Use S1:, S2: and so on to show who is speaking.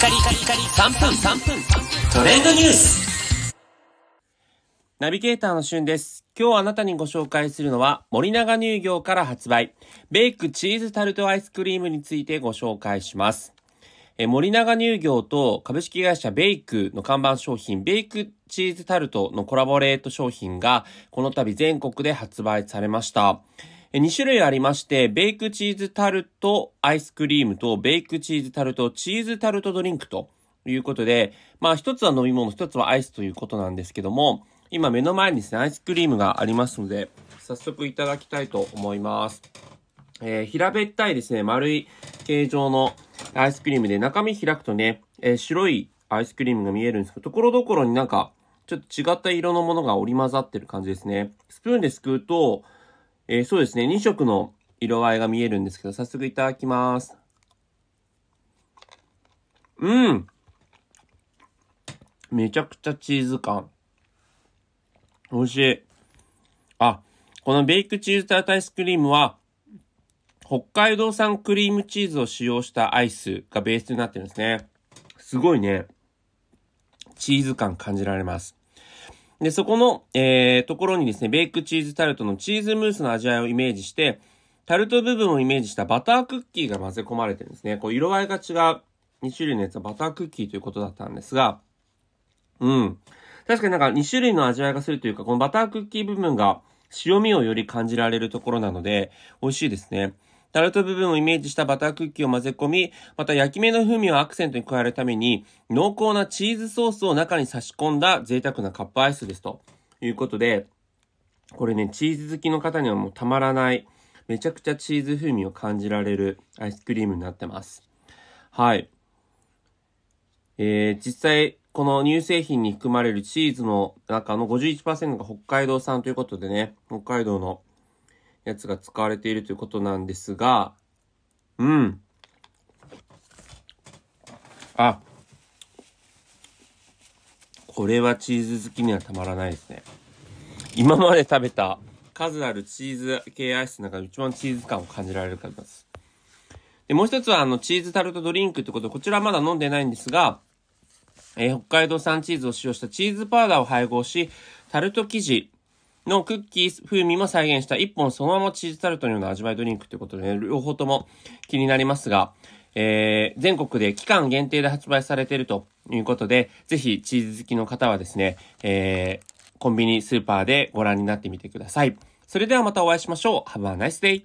S1: カリカリカリ3分3分トレンドニュースナビゲーターのしゅんです。今日あなたにご紹介するのは森永乳業から発売ベイクチーズタルトアイスクリームについてご紹介します。え森永乳業と株式会社ベイクの看板商品ベイクチーズタルトのコラボレート商品がこの度全国で発売されました。2種類ありまして、ベイクチーズタルトアイスクリームとベイクチーズタルトチーズタルトドリンクということで、まあ一つは飲み物、一つはアイスということなんですけども、今目の前にですね、アイスクリームがありますので、早速いただきたいと思います。えー、平べったいですね、丸い形状のアイスクリームで、中身開くとね、えー、白いアイスクリームが見えるんですけど、ところどころになんか、ちょっと違った色のものが織り交ざってる感じですね。スプーンですくうと、えー、そうですね、2色の色合いが見えるんですけど、早速いただきます。うん。めちゃくちゃチーズ感。美味しい。あ、このベイクチーズタルトアイスクリームは、北海道産クリームチーズを使用したアイスがベースになってるんですね。すごいね。チーズ感感じられます。で、そこの、えー、ところにですね、ベイクチーズタルトのチーズムースの味わいをイメージして、タルト部分をイメージしたバタークッキーが混ぜ込まれてるんですね。こう、色合いが違う2種類のやつはバタークッキーということだったんですが、うん。確かになんか2種類の味わいがするというか、このバタークッキー部分が塩味をより感じられるところなので、美味しいですね。タルト部分をイメージしたバタークッキーを混ぜ込み、また焼き目の風味をアクセントに加えるために、濃厚なチーズソースを中に差し込んだ贅沢なカップアイスですということで、これね、チーズ好きの方にはもうたまらない、めちゃくちゃチーズ風味を感じられるアイスクリームになってます。はい。えー、実際、この乳製品に含まれるチーズの中の51%が北海道産ということでね、北海道のやつが使われているということなんですが、うん。あ、これはチーズ好きにはたまらないですね。今まで食べた数あるチーズ系アイスの中で一番チーズ感を感じられるからです。で、もう一つはあのチーズタルトドリンクってことで、こちらはまだ飲んでないんですが、えー、北海道産チーズを使用したチーズパウダーを配合し、タルト生地、のクッキー風味も再現した一本そのままチーズタルトのような味わいドリンクということで、ね、両方とも気になりますが、えー、全国で期間限定で発売されているということで、ぜひチーズ好きの方はですね、えー、コンビニスーパーでご覧になってみてください。それではまたお会いしましょう。Have a nice day!